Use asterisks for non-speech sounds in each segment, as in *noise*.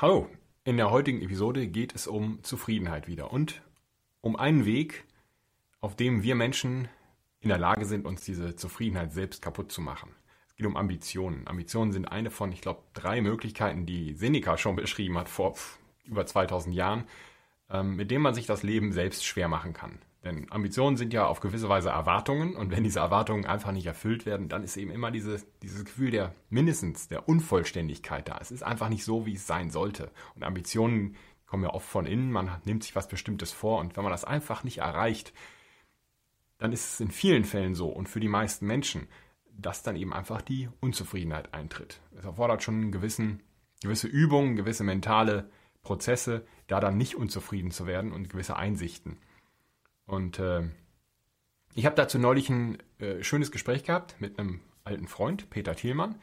Hallo, in der heutigen Episode geht es um Zufriedenheit wieder und um einen Weg, auf dem wir Menschen in der Lage sind, uns diese Zufriedenheit selbst kaputt zu machen. Es geht um Ambitionen. Ambitionen sind eine von, ich glaube, drei Möglichkeiten, die Seneca schon beschrieben hat vor über 2000 Jahren, ähm, mit denen man sich das Leben selbst schwer machen kann. Denn Ambitionen sind ja auf gewisse Weise Erwartungen und wenn diese Erwartungen einfach nicht erfüllt werden, dann ist eben immer diese, dieses Gefühl der mindestens der Unvollständigkeit da. Es ist einfach nicht so, wie es sein sollte. Und Ambitionen kommen ja oft von innen, man nimmt sich was Bestimmtes vor und wenn man das einfach nicht erreicht, dann ist es in vielen Fällen so und für die meisten Menschen, dass dann eben einfach die Unzufriedenheit eintritt. Es erfordert schon einen gewissen, gewisse Übungen, gewisse mentale Prozesse, da dann nicht unzufrieden zu werden und gewisse Einsichten. Und äh, ich habe dazu neulich ein äh, schönes Gespräch gehabt mit einem alten Freund, Peter Thielmann.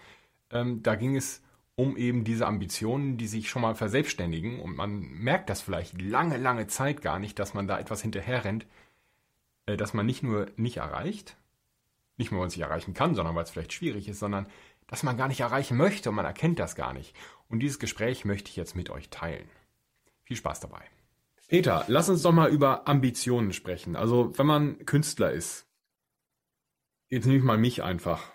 Ähm, da ging es um eben diese Ambitionen, die sich schon mal verselbstständigen. Und man merkt das vielleicht lange, lange Zeit gar nicht, dass man da etwas hinterherrennt, äh, dass man nicht nur nicht erreicht, nicht nur, weil man es nicht erreichen kann, sondern weil es vielleicht schwierig ist, sondern dass man gar nicht erreichen möchte und man erkennt das gar nicht. Und dieses Gespräch möchte ich jetzt mit euch teilen. Viel Spaß dabei. Peter, lass uns doch mal über Ambitionen sprechen. Also, wenn man Künstler ist, jetzt nehme ich mal mich einfach.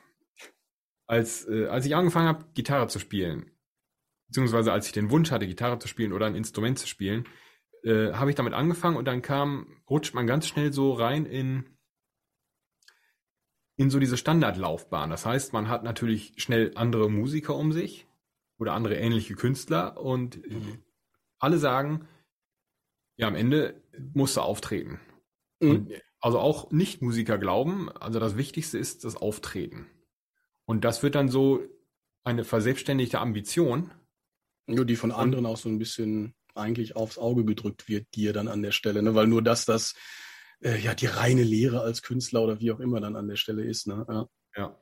Als, äh, als ich angefangen habe, Gitarre zu spielen, beziehungsweise als ich den Wunsch hatte, Gitarre zu spielen oder ein Instrument zu spielen, äh, habe ich damit angefangen und dann kam, rutscht man ganz schnell so rein in, in so diese Standardlaufbahn. Das heißt, man hat natürlich schnell andere Musiker um sich oder andere ähnliche Künstler und mhm. alle sagen, ja, am Ende musst du auftreten. Mhm. Und also auch Nicht-Musiker glauben, also das Wichtigste ist das Auftreten. Und das wird dann so eine verselbstständigte Ambition. Nur die von anderen auch so ein bisschen eigentlich aufs Auge gedrückt wird, dir dann an der Stelle, ne? weil nur das, das äh, ja die reine Lehre als Künstler oder wie auch immer dann an der Stelle ist. Ne? Ja. ja.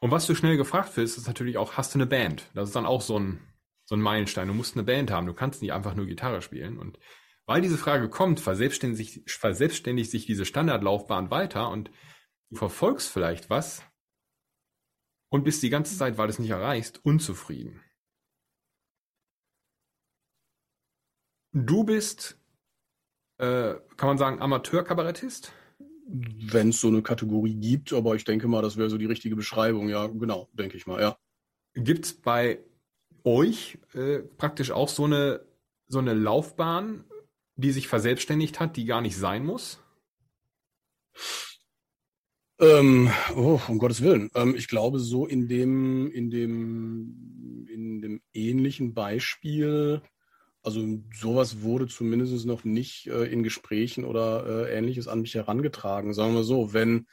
Und was du schnell gefragt wirst, ist natürlich auch, hast du eine Band? Das ist dann auch so ein, so ein Meilenstein. Du musst eine Band haben. Du kannst nicht einfach nur Gitarre spielen. Und weil diese Frage kommt, verselbstständigt, verselbstständigt sich diese Standardlaufbahn weiter und du verfolgst vielleicht was und bist die ganze Zeit, weil du es nicht erreichst, unzufrieden. Du bist, äh, kann man sagen, Amateurkabarettist? Wenn es so eine Kategorie gibt, aber ich denke mal, das wäre so die richtige Beschreibung. Ja, genau, denke ich mal, ja. Gibt es bei euch äh, praktisch auch so eine, so eine Laufbahn, die sich verselbstständigt hat, die gar nicht sein muss? Ähm, oh, um Gottes Willen. Ähm, ich glaube, so in dem, in dem, in dem ähnlichen Beispiel, also sowas wurde zumindest noch nicht äh, in Gesprächen oder äh, ähnliches an mich herangetragen. Sagen wir so, wenn,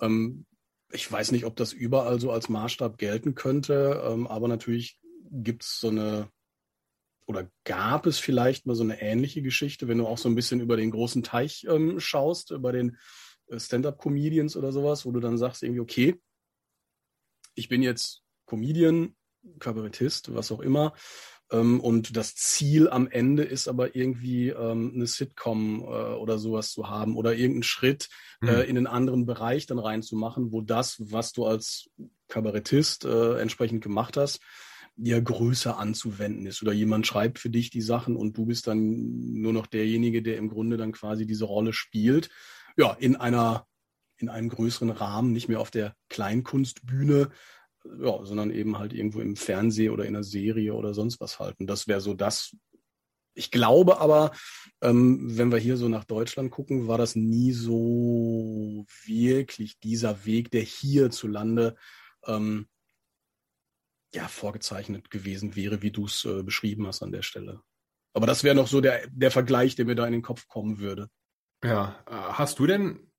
ähm, ich weiß nicht, ob das überall so als Maßstab gelten könnte, ähm, aber natürlich gibt es so eine, oder gab es vielleicht mal so eine ähnliche Geschichte, wenn du auch so ein bisschen über den großen Teich ähm, schaust, äh, bei den äh, Stand-up-Comedians oder sowas, wo du dann sagst irgendwie, okay, ich bin jetzt Comedian, Kabarettist, was auch immer, ähm, und das Ziel am Ende ist aber irgendwie ähm, eine Sitcom äh, oder sowas zu haben oder irgendeinen Schritt mhm. äh, in einen anderen Bereich dann reinzumachen, wo das, was du als Kabarettist äh, entsprechend gemacht hast, ja größer anzuwenden ist. Oder jemand schreibt für dich die Sachen und du bist dann nur noch derjenige, der im Grunde dann quasi diese Rolle spielt. Ja, in einer, in einem größeren Rahmen, nicht mehr auf der Kleinkunstbühne, ja, sondern eben halt irgendwo im Fernsehen oder in einer Serie oder sonst was halten. Das wäre so das. Ich glaube aber, ähm, wenn wir hier so nach Deutschland gucken, war das nie so wirklich dieser Weg, der hierzulande ähm, ja, vorgezeichnet gewesen wäre, wie du es äh, beschrieben hast an der Stelle. Aber das wäre noch so der, der Vergleich, der mir da in den Kopf kommen würde. Ja, äh, hast du denn,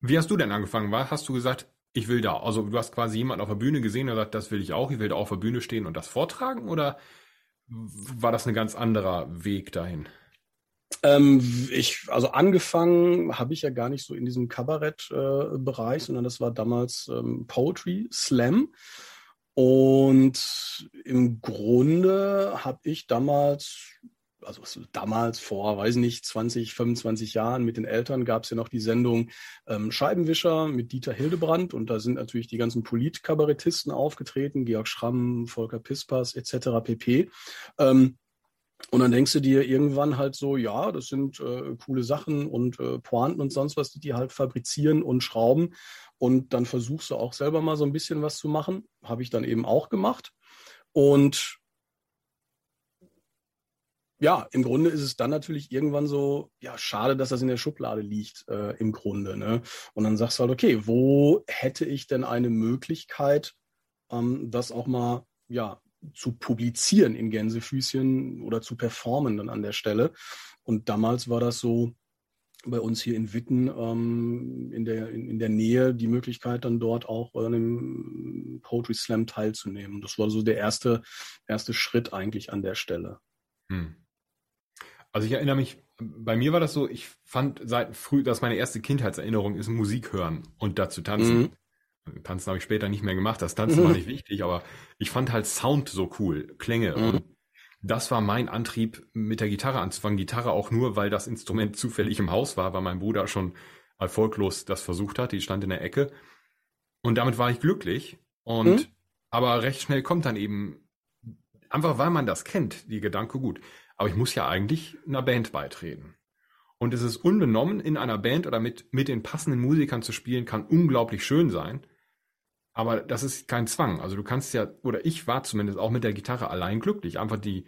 wie hast du denn angefangen? War, hast du gesagt, ich will da, also du hast quasi jemanden auf der Bühne gesehen und gesagt, das will ich auch, ich will da auf der Bühne stehen und das vortragen oder war das ein ganz anderer Weg dahin? Ähm, ich, also angefangen habe ich ja gar nicht so in diesem Kabarett-Bereich, äh, sondern das war damals ähm, Poetry Slam. Und im Grunde habe ich damals, also damals vor, weiß nicht, 20, 25 Jahren mit den Eltern gab es ja noch die Sendung ähm, Scheibenwischer mit Dieter Hildebrand und da sind natürlich die ganzen Politkabarettisten aufgetreten, Georg Schramm, Volker Pispas etc. pp. Ähm, Und dann denkst du dir irgendwann halt so, ja, das sind äh, coole Sachen und äh, Pointen und sonst was, die die halt fabrizieren und schrauben. Und dann versuchst du auch selber mal so ein bisschen was zu machen. Habe ich dann eben auch gemacht. Und ja, im Grunde ist es dann natürlich irgendwann so, ja, schade, dass das in der Schublade liegt, äh, im Grunde. Ne? Und dann sagst du halt, okay, wo hätte ich denn eine Möglichkeit, ähm, das auch mal, ja, zu publizieren in Gänsefüßchen oder zu performen dann an der Stelle. Und damals war das so bei uns hier in Witten ähm, in, der, in, in, der Nähe die Möglichkeit, dann dort auch an einem Poetry Slam teilzunehmen. Das war so der erste, erste Schritt eigentlich an der Stelle. Hm. Also ich erinnere mich, bei mir war das so, ich fand seit früh, dass meine erste Kindheitserinnerung ist Musik hören und dazu tanzen. Mhm. Tanzen habe ich später nicht mehr gemacht, das Tanzen mhm. war *laughs* nicht wichtig, aber ich fand halt Sound so cool, Klänge. Mhm. Und das war mein Antrieb, mit der Gitarre anzufangen. Gitarre auch nur, weil das Instrument zufällig im Haus war, weil mein Bruder schon erfolglos das versucht hat. Die stand in der Ecke. Und damit war ich glücklich. Und mhm. aber recht schnell kommt dann eben, einfach weil man das kennt, die Gedanke gut aber ich muss ja eigentlich einer Band beitreten. Und es ist unbenommen, in einer Band oder mit, mit den passenden Musikern zu spielen, kann unglaublich schön sein. Aber das ist kein Zwang. Also du kannst ja, oder ich war zumindest auch mit der Gitarre allein glücklich, einfach die,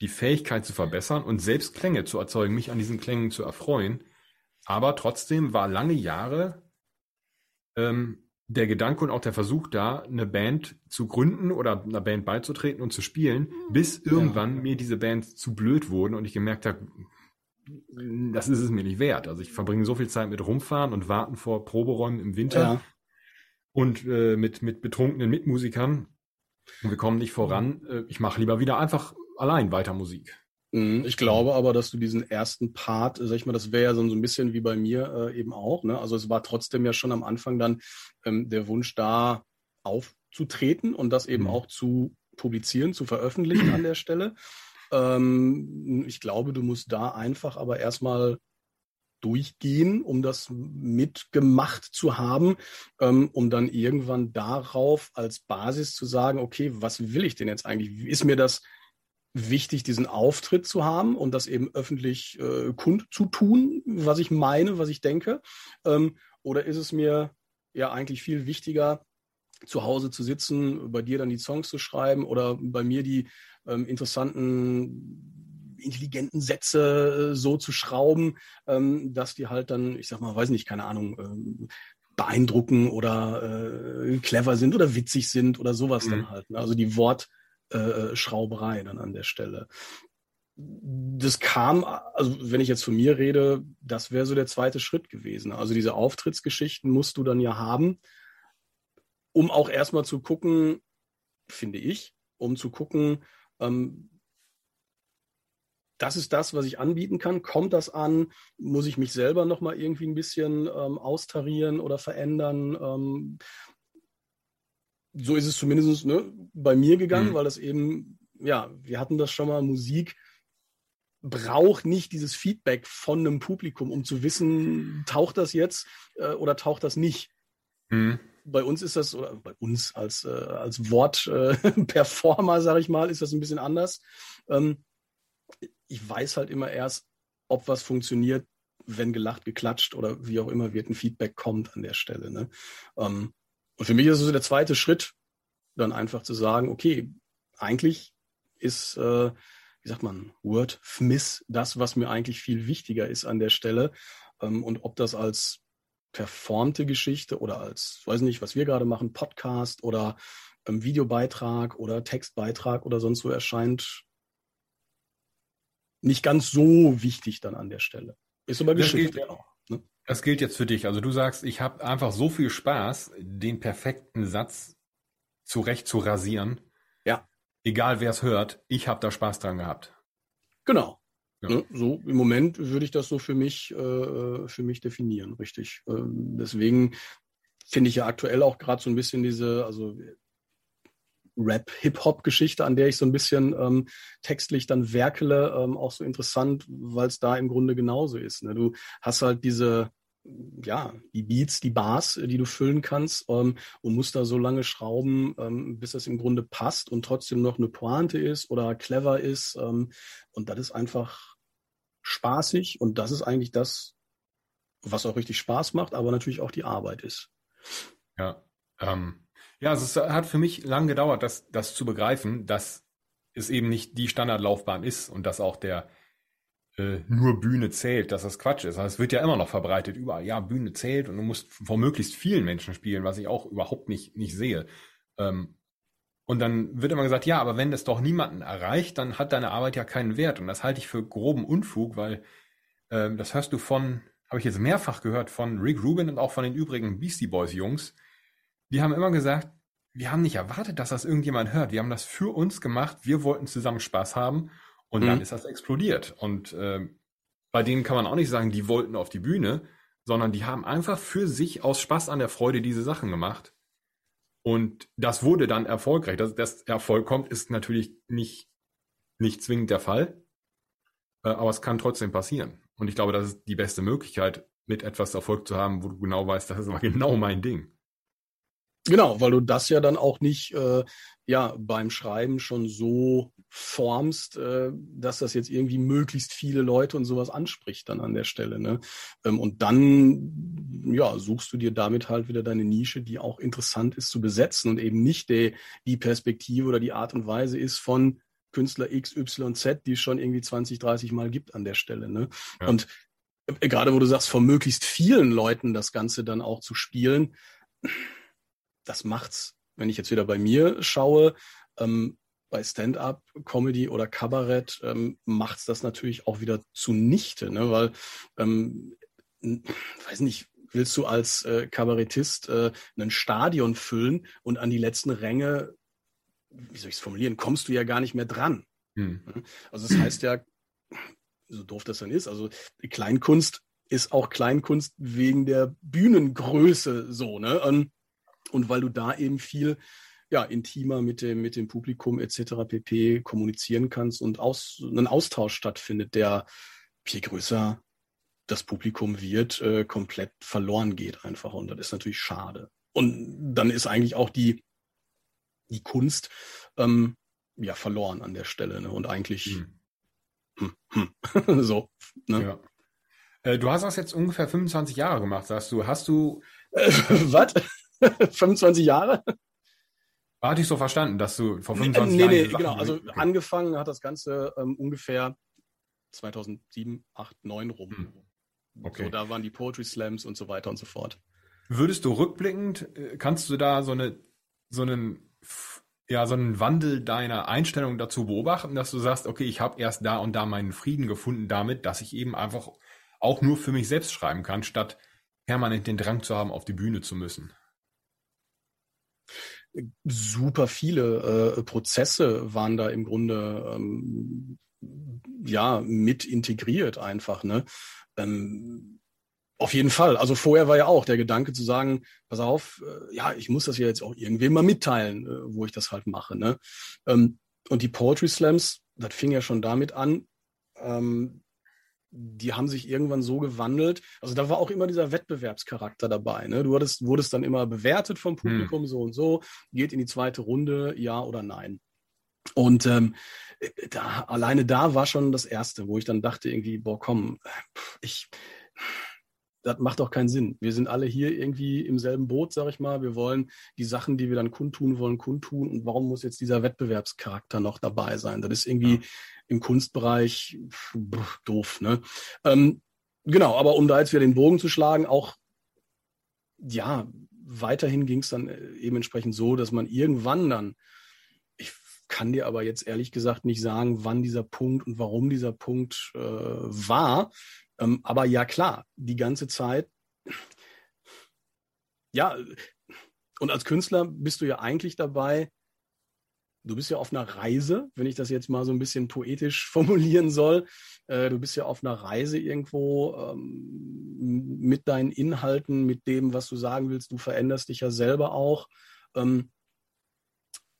die Fähigkeit zu verbessern und selbst Klänge zu erzeugen, mich an diesen Klängen zu erfreuen. Aber trotzdem war lange Jahre ähm, der Gedanke und auch der Versuch da, eine Band zu gründen oder einer Band beizutreten und zu spielen, bis irgendwann ja. mir diese Bands zu blöd wurden und ich gemerkt habe, das ist es mir nicht wert. Also ich verbringe so viel Zeit mit rumfahren und warten vor Proberäumen im Winter ja. Und äh, mit, mit betrunkenen Mitmusikern und wir kommen nicht voran. Äh, ich mache lieber wieder einfach allein weiter Musik. Mhm. Ich glaube aber, dass du diesen ersten Part, sag ich mal, das wäre ja so ein bisschen wie bei mir äh, eben auch. Ne? Also es war trotzdem ja schon am Anfang dann ähm, der Wunsch da aufzutreten und das eben mhm. auch zu publizieren, zu veröffentlichen an der Stelle. Ähm, ich glaube, du musst da einfach aber erstmal durchgehen, um das mitgemacht zu haben, ähm, um dann irgendwann darauf als Basis zu sagen, okay, was will ich denn jetzt eigentlich? Ist mir das wichtig, diesen Auftritt zu haben und das eben öffentlich äh, kundzutun, was ich meine, was ich denke? Ähm, oder ist es mir ja eigentlich viel wichtiger, zu Hause zu sitzen, bei dir dann die Songs zu schreiben oder bei mir die ähm, interessanten, intelligenten Sätze äh, so zu schrauben, ähm, dass die halt dann, ich sag mal, weiß nicht, keine Ahnung, ähm, beeindrucken oder äh, clever sind oder witzig sind oder sowas mhm. dann halt. Ne? Also die Wort, äh, dann an der Stelle. Das kam, also wenn ich jetzt von mir rede, das wäre so der zweite Schritt gewesen. Also diese Auftrittsgeschichten musst du dann ja haben, um auch erstmal zu gucken, finde ich, um zu gucken, ähm, das ist das, was ich anbieten kann. Kommt das an? Muss ich mich selber nochmal irgendwie ein bisschen ähm, austarieren oder verändern? Ähm, so ist es zumindest ne, bei mir gegangen, mhm. weil das eben, ja, wir hatten das schon mal, Musik braucht nicht dieses Feedback von einem Publikum, um zu wissen, taucht das jetzt äh, oder taucht das nicht. Mhm. Bei uns ist das, oder bei uns als, äh, als Wortperformer, äh, *laughs* sage ich mal, ist das ein bisschen anders. Ähm, ich weiß halt immer erst, ob was funktioniert, wenn gelacht, geklatscht oder wie auch immer wird ein Feedback kommt an der Stelle. Ne? Ähm, und für mich ist es so der zweite Schritt, dann einfach zu sagen, okay, eigentlich ist, äh, wie sagt man, Word Smith das, was mir eigentlich viel wichtiger ist an der Stelle. Ähm, und ob das als performte Geschichte oder als, weiß nicht, was wir gerade machen, Podcast oder ähm, Videobeitrag oder Textbeitrag oder sonst so erscheint, nicht ganz so wichtig dann an der Stelle. Ist aber Geschichte auch. Das gilt jetzt für dich. Also du sagst, ich habe einfach so viel Spaß, den perfekten Satz zurecht zu rasieren. Ja. Egal wer es hört, ich habe da Spaß dran gehabt. Genau. Ja. Ne, so im Moment würde ich das so für mich, äh, für mich definieren, richtig. Ähm, deswegen finde ich ja aktuell auch gerade so ein bisschen diese, also Rap-Hip-Hop-Geschichte, an der ich so ein bisschen ähm, textlich dann werkele, ähm, auch so interessant, weil es da im Grunde genauso ist. Ne? Du hast halt diese, ja, die Beats, die Bars, die du füllen kannst ähm, und musst da so lange schrauben, ähm, bis das im Grunde passt und trotzdem noch eine Pointe ist oder clever ist. Ähm, und das ist einfach spaßig und das ist eigentlich das, was auch richtig Spaß macht, aber natürlich auch die Arbeit ist. Ja, ähm, ja, also es hat für mich lang gedauert, das, das zu begreifen, dass es eben nicht die Standardlaufbahn ist und dass auch der äh, nur Bühne zählt, dass das Quatsch ist. Also es wird ja immer noch verbreitet überall. Ja, Bühne zählt und du musst vor möglichst vielen Menschen spielen, was ich auch überhaupt nicht, nicht sehe. Ähm, und dann wird immer gesagt, ja, aber wenn das doch niemanden erreicht, dann hat deine Arbeit ja keinen Wert. Und das halte ich für groben Unfug, weil ähm, das hörst du von, habe ich jetzt mehrfach gehört, von Rick Rubin und auch von den übrigen Beastie Boys Jungs. Die haben immer gesagt, wir haben nicht erwartet, dass das irgendjemand hört. Wir haben das für uns gemacht. Wir wollten zusammen Spaß haben. Und mhm. dann ist das explodiert. Und äh, bei denen kann man auch nicht sagen, die wollten auf die Bühne, sondern die haben einfach für sich aus Spaß an der Freude diese Sachen gemacht. Und das wurde dann erfolgreich. Dass das Erfolg kommt, ist natürlich nicht, nicht zwingend der Fall. Äh, aber es kann trotzdem passieren. Und ich glaube, das ist die beste Möglichkeit, mit etwas Erfolg zu haben, wo du genau weißt, das ist *laughs* genau mein Ding. Genau, weil du das ja dann auch nicht äh, ja beim Schreiben schon so formst, äh, dass das jetzt irgendwie möglichst viele Leute und sowas anspricht dann an der Stelle. Ne? Ähm, und dann ja suchst du dir damit halt wieder deine Nische, die auch interessant ist zu besetzen und eben nicht die, die Perspektive oder die Art und Weise ist von Künstler X, Y, Z, die es schon irgendwie 20, 30 Mal gibt an der Stelle. Ne? Ja. Und äh, gerade wo du sagst, von möglichst vielen Leuten das Ganze dann auch zu spielen, das macht's, wenn ich jetzt wieder bei mir schaue, ähm, bei Stand-up, Comedy oder Kabarett ähm, macht's das natürlich auch wieder zunichte, ne? weil, ähm, weiß nicht, willst du als äh, Kabarettist äh, ein Stadion füllen und an die letzten Ränge, wie soll ich es formulieren, kommst du ja gar nicht mehr dran. Hm. Ne? Also das heißt ja, so doof das dann ist, also Kleinkunst ist auch Kleinkunst wegen der Bühnengröße so, ne? Und und weil du da eben viel ja, intimer mit dem, mit dem Publikum etc. pp. kommunizieren kannst und aus, ein Austausch stattfindet, der je größer das Publikum wird, äh, komplett verloren geht einfach. Und das ist natürlich schade. Und dann ist eigentlich auch die, die Kunst ähm, ja verloren an der Stelle. Ne? Und eigentlich hm. Hm, hm. *laughs* so. Ne? Ja. Äh, du hast das jetzt ungefähr 25 Jahre gemacht, sagst du. Hast du. Äh, *laughs* was? *laughs* 25 Jahre? Hatte ich so verstanden, dass du vor 25 nee, Jahren. Nee, nee, genau. Also okay. angefangen hat das Ganze ähm, ungefähr 2007, 8, 9 rum. Hm. Okay. So, da waren die Poetry Slams und so weiter und so fort. Würdest du rückblickend, äh, kannst du da so eine, so einen, ja, so einen Wandel deiner Einstellung dazu beobachten, dass du sagst, okay, ich habe erst da und da meinen Frieden gefunden damit, dass ich eben einfach auch nur für mich selbst schreiben kann, statt permanent den Drang zu haben, auf die Bühne zu müssen? Super viele äh, Prozesse waren da im Grunde ähm, ja mit integriert einfach. Ne? Ähm, auf jeden Fall. Also vorher war ja auch der Gedanke zu sagen, pass auf, äh, ja, ich muss das ja jetzt auch irgendwem mal mitteilen, äh, wo ich das halt mache. Ne? Ähm, und die Poetry Slams, das fing ja schon damit an, ähm, die haben sich irgendwann so gewandelt. Also da war auch immer dieser Wettbewerbscharakter dabei. Ne? Du hattest, wurdest dann immer bewertet vom hm. Publikum hm. so und so, geht in die zweite Runde, ja oder nein. Und ähm, da, alleine da war schon das Erste, wo ich dann dachte irgendwie, boah, komm, ich, das macht doch keinen Sinn. Wir sind alle hier irgendwie im selben Boot, sag ich mal. Wir wollen die Sachen, die wir dann kundtun wollen, kundtun. Und warum muss jetzt dieser Wettbewerbscharakter noch dabei sein? Das ist irgendwie, ja im Kunstbereich pff, doof. Ne? Ähm, genau, aber um da jetzt wieder den Bogen zu schlagen, auch ja, weiterhin ging es dann äh, eben entsprechend so, dass man irgendwann dann, ich kann dir aber jetzt ehrlich gesagt nicht sagen, wann dieser Punkt und warum dieser Punkt äh, war. Ähm, aber ja klar, die ganze Zeit, ja, und als Künstler bist du ja eigentlich dabei, du bist ja auf einer Reise, wenn ich das jetzt mal so ein bisschen poetisch *laughs* formulieren soll. Äh, du bist ja auf einer Reise irgendwo ähm, mit deinen Inhalten, mit dem, was du sagen willst. Du veränderst dich ja selber auch. Ähm,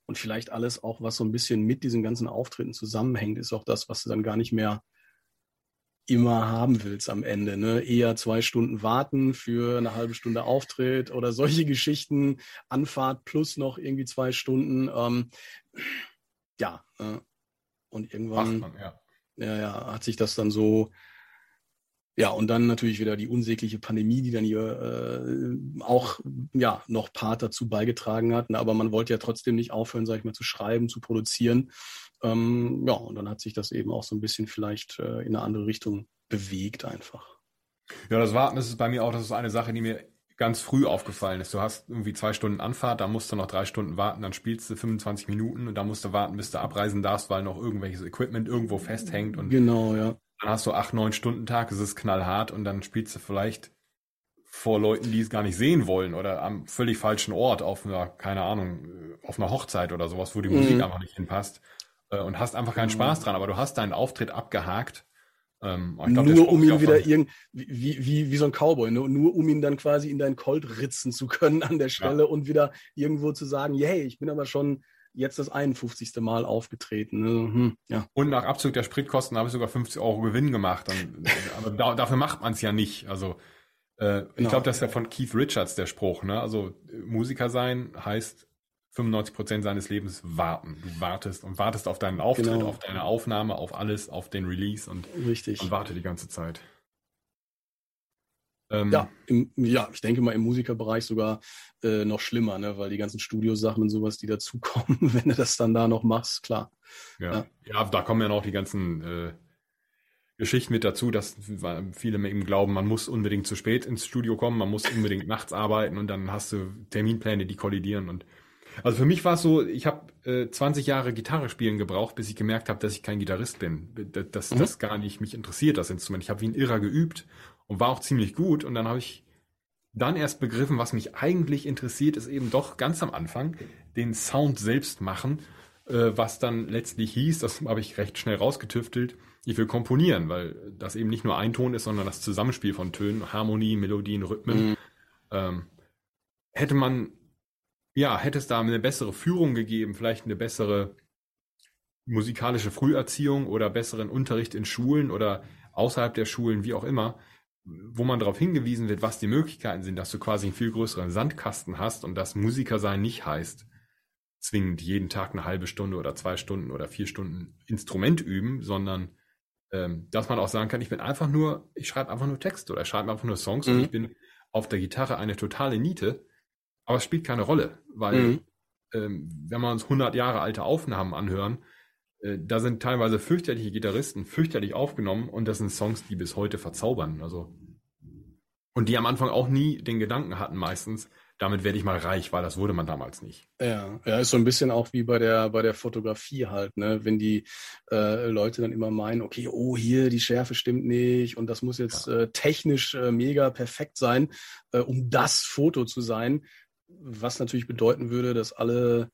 und vielleicht alles auch, was so ein bisschen mit diesen ganzen Auftritten zusammenhängt, ist auch das, was du dann gar nicht mehr immer haben willst am Ende. Ne? Eher zwei Stunden warten für eine halbe Stunde Auftritt oder solche Geschichten, Anfahrt plus noch irgendwie zwei Stunden. Ähm, ja, äh, und irgendwann man, ja. Ja, ja, hat sich das dann so ja, und dann natürlich wieder die unsägliche Pandemie, die dann hier äh, auch ja noch Part dazu beigetragen hat. Aber man wollte ja trotzdem nicht aufhören, sag ich mal, zu schreiben, zu produzieren. Ähm, ja, und dann hat sich das eben auch so ein bisschen vielleicht äh, in eine andere Richtung bewegt einfach. Ja, das Warten das ist bei mir auch, das ist eine Sache, die mir ganz früh aufgefallen ist. Du hast irgendwie zwei Stunden Anfahrt, da musst du noch drei Stunden warten, dann spielst du 25 Minuten und da musst du warten, bis du abreisen darfst, weil noch irgendwelches Equipment irgendwo festhängt. Und genau, ja dann hast du acht, neun Stunden Tag, es ist knallhart und dann spielst du vielleicht vor Leuten, die es gar nicht sehen wollen oder am völlig falschen Ort auf einer, keine Ahnung, auf einer Hochzeit oder sowas, wo die mhm. Musik einfach nicht hinpasst äh, und hast einfach keinen mhm. Spaß dran, aber du hast deinen Auftritt abgehakt. Ähm, glaub, nur um ihn wieder irgendwie, wie, wie, wie so ein Cowboy, nur, nur um ihn dann quasi in deinen Colt ritzen zu können an der Stelle ja. und wieder irgendwo zu sagen, hey, ich bin aber schon jetzt das 51. Mal aufgetreten. Also, hm, ja. Und nach Abzug der Spritkosten habe ich sogar 50 Euro Gewinn gemacht. Und, *laughs* aber da, dafür macht man es ja nicht. Also äh, genau. ich glaube, das ist ja von Keith Richards der Spruch. Ne? Also Musiker sein heißt 95 Prozent seines Lebens warten. Du wartest und wartest auf deinen Auftritt, genau. auf deine Aufnahme, auf alles, auf den Release und, Richtig. und warte die ganze Zeit. Ähm, ja, im, ja, ich denke mal im Musikerbereich sogar äh, noch schlimmer, ne? weil die ganzen Studiosachen und sowas, die dazukommen, *laughs* wenn du das dann da noch machst, klar. Ja, ja. ja da kommen ja noch die ganzen äh, Geschichten mit dazu, dass viele eben glauben, man muss unbedingt zu spät ins Studio kommen, man muss unbedingt nachts arbeiten und dann hast du Terminpläne, die kollidieren und also für mich war es so, ich habe äh, 20 Jahre Gitarre spielen gebraucht, bis ich gemerkt habe, dass ich kein Gitarrist bin, dass mhm. das gar nicht mich interessiert, das Instrument. Ich habe wie ein Irrer geübt und war auch ziemlich gut. Und dann habe ich dann erst begriffen, was mich eigentlich interessiert, ist eben doch ganz am Anfang den Sound selbst machen, äh, was dann letztlich hieß, das habe ich recht schnell rausgetüftelt, ich will komponieren, weil das eben nicht nur ein Ton ist, sondern das Zusammenspiel von Tönen, Harmonie, Melodien, Rhythmen. Mhm. Ähm, hätte man, ja, hätte es da eine bessere Führung gegeben, vielleicht eine bessere musikalische Früherziehung oder besseren Unterricht in Schulen oder außerhalb der Schulen, wie auch immer, wo man darauf hingewiesen wird, was die Möglichkeiten sind, dass du quasi einen viel größeren Sandkasten hast und dass Musiker sein nicht heißt, zwingend jeden Tag eine halbe Stunde oder zwei Stunden oder vier Stunden Instrument üben, sondern ähm, dass man auch sagen kann, ich bin einfach nur, ich schreibe einfach nur Texte oder ich schreibe einfach nur Songs mhm. und ich bin auf der Gitarre eine totale Niete, aber es spielt keine Rolle, weil mhm. ähm, wenn wir uns 100 Jahre alte Aufnahmen anhören, äh, da sind teilweise fürchterliche Gitarristen fürchterlich aufgenommen und das sind Songs, die bis heute verzaubern. Also und die am Anfang auch nie den Gedanken hatten meistens, damit werde ich mal reich, weil das wurde man damals nicht. Ja, ja, ist so ein bisschen auch wie bei der bei der Fotografie halt, ne? Wenn die äh, Leute dann immer meinen, okay, oh hier die Schärfe stimmt nicht und das muss jetzt ja. äh, technisch äh, mega perfekt sein, äh, um das Foto zu sein, was natürlich bedeuten würde, dass alle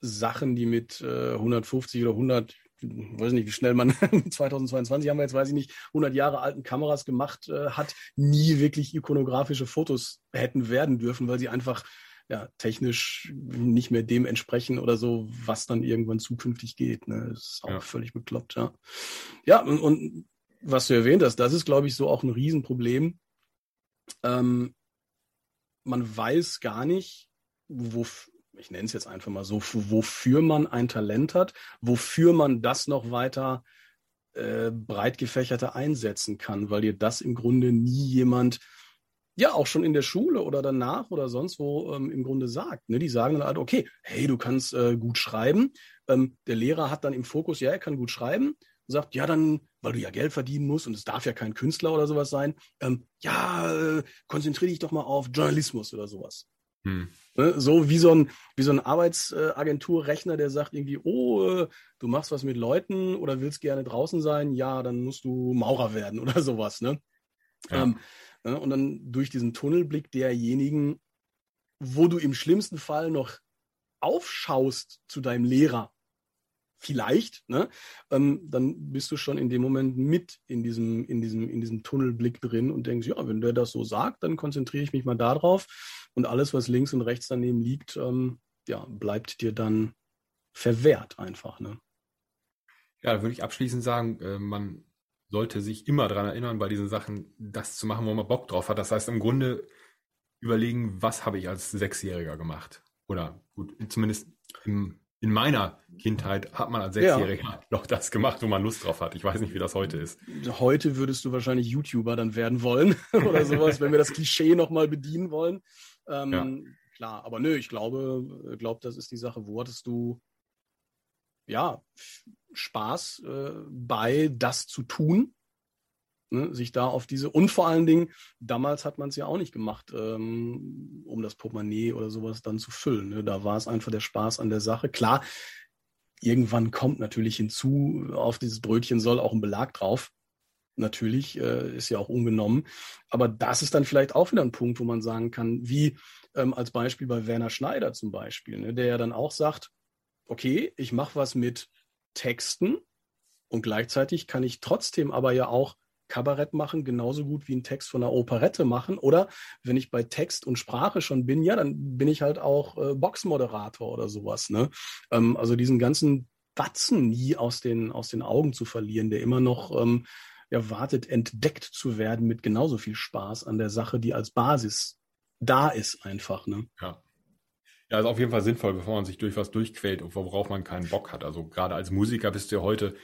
Sachen, die mit äh, 150 oder 100, weiß nicht, wie schnell man *laughs* 2022 haben wir jetzt, weiß ich nicht, 100 Jahre alten Kameras gemacht äh, hat, nie wirklich ikonografische Fotos hätten werden dürfen, weil sie einfach ja, technisch nicht mehr dem entsprechen oder so, was dann irgendwann zukünftig geht. Ne? Das ist auch ja. völlig bekloppt, ja. Ja, und, und was du erwähnt hast, das ist, glaube ich, so auch ein Riesenproblem. Ähm, man weiß gar nicht, wo, ich nenne es jetzt einfach mal so, wofür man ein Talent hat, wofür man das noch weiter äh, breit gefächerter einsetzen kann, weil dir das im Grunde nie jemand, ja, auch schon in der Schule oder danach oder sonst wo ähm, im Grunde sagt. Ne? Die sagen dann halt, okay, hey, du kannst äh, gut schreiben. Ähm, der Lehrer hat dann im Fokus, ja, er kann gut schreiben. Sagt, ja, dann, weil du ja Geld verdienen musst und es darf ja kein Künstler oder sowas sein, ähm, ja, äh, konzentriere dich doch mal auf Journalismus oder sowas. Hm. Ne, so wie so ein, wie so ein Arbeitsagenturrechner, der sagt irgendwie, oh, äh, du machst was mit Leuten oder willst gerne draußen sein, ja, dann musst du Maurer werden *laughs* oder sowas, ne? Ja. Ähm, ne, und dann durch diesen Tunnelblick derjenigen, wo du im schlimmsten Fall noch aufschaust zu deinem Lehrer, vielleicht, ne, ähm, dann bist du schon in dem Moment mit in diesem, in diesem, in diesem Tunnelblick drin und denkst, ja, wenn der das so sagt, dann konzentriere ich mich mal darauf und alles, was links und rechts daneben liegt, ähm, ja, bleibt dir dann verwehrt einfach, ne. Ja, da würde ich abschließend sagen, äh, man sollte sich immer daran erinnern, bei diesen Sachen das zu machen, wo man Bock drauf hat. Das heißt im Grunde überlegen, was habe ich als Sechsjähriger gemacht? Oder gut, zumindest im, in meiner Kindheit hat man als Sechsjähriger ja. *laughs* noch das gemacht, wo man Lust drauf hat. Ich weiß nicht, wie das heute ist. Heute würdest du wahrscheinlich YouTuber dann werden wollen *laughs* oder sowas, wenn wir das Klischee nochmal bedienen wollen. Ähm, ja. Klar, aber nö, ich glaube, glaub, das ist die Sache. Wo hattest du ja Spaß äh, bei, das zu tun? Ne, sich da auf diese und vor allen Dingen, damals hat man es ja auch nicht gemacht, ähm, um das Portemonnaie oder sowas dann zu füllen. Ne? Da war es einfach der Spaß an der Sache. Klar, irgendwann kommt natürlich hinzu, auf dieses Brötchen soll auch ein Belag drauf. Natürlich äh, ist ja auch ungenommen. Aber das ist dann vielleicht auch wieder ein Punkt, wo man sagen kann, wie ähm, als Beispiel bei Werner Schneider zum Beispiel, ne, der ja dann auch sagt, okay, ich mache was mit Texten und gleichzeitig kann ich trotzdem aber ja auch Kabarett machen, genauso gut wie einen Text von einer Operette machen. Oder wenn ich bei Text und Sprache schon bin, ja, dann bin ich halt auch äh, Boxmoderator oder sowas. Ne? Ähm, also diesen ganzen Batzen nie aus den, aus den Augen zu verlieren, der immer noch ähm, ja, wartet, entdeckt zu werden mit genauso viel Spaß an der Sache, die als Basis da ist einfach. Ne? Ja. Ja, ist auf jeden Fall sinnvoll, bevor man sich durch was durchquält, worauf man keinen Bock hat. Also gerade als Musiker bist du ja heute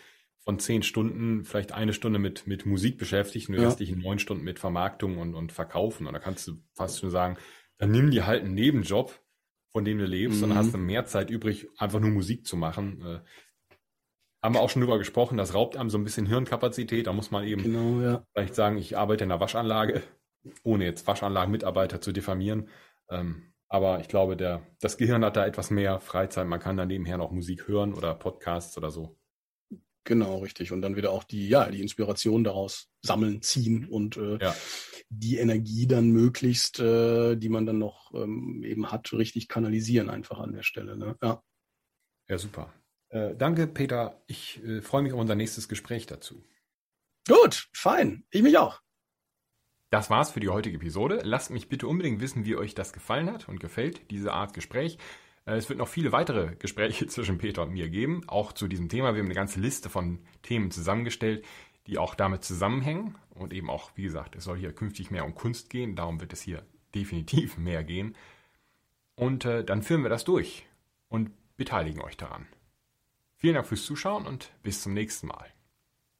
von zehn Stunden vielleicht eine Stunde mit, mit Musik beschäftigt und die ja. restlichen neun Stunden mit Vermarktung und, und Verkaufen. Und da kannst du fast schon sagen, dann nimm dir halt einen Nebenjob, von dem du lebst, mhm. und dann hast du mehr Zeit übrig, einfach nur Musik zu machen. Äh, haben wir auch schon drüber gesprochen, das raubt einem so ein bisschen Hirnkapazität. Da muss man eben genau, ja. vielleicht sagen, ich arbeite in der Waschanlage, ohne jetzt Waschanlagenmitarbeiter zu diffamieren. Ähm, aber ich glaube, der, das Gehirn hat da etwas mehr Freizeit. Man kann da nebenher noch Musik hören oder Podcasts oder so. Genau, richtig. Und dann wieder auch die, ja, die Inspiration daraus sammeln, ziehen und äh, ja. die Energie dann möglichst, äh, die man dann noch ähm, eben hat, richtig kanalisieren einfach an der Stelle. Ne? Ja. ja, super. Äh, danke, Peter. Ich äh, freue mich auf unser nächstes Gespräch dazu. Gut, fein. Ich mich auch. Das war's für die heutige Episode. Lasst mich bitte unbedingt wissen, wie euch das gefallen hat und gefällt, diese Art Gespräch. Äh, es wird noch viele weitere Gespräche *laughs* zwischen Peter und mir geben, auch zu diesem Thema. Wir haben eine ganze Liste von Themen zusammengestellt, die auch damit zusammenhängen. Und eben auch, wie gesagt, es soll hier künftig mehr um Kunst gehen. Darum wird es hier definitiv *laughs* mehr gehen. Und äh, dann führen wir das durch und beteiligen euch daran. Vielen Dank fürs Zuschauen und bis zum nächsten Mal.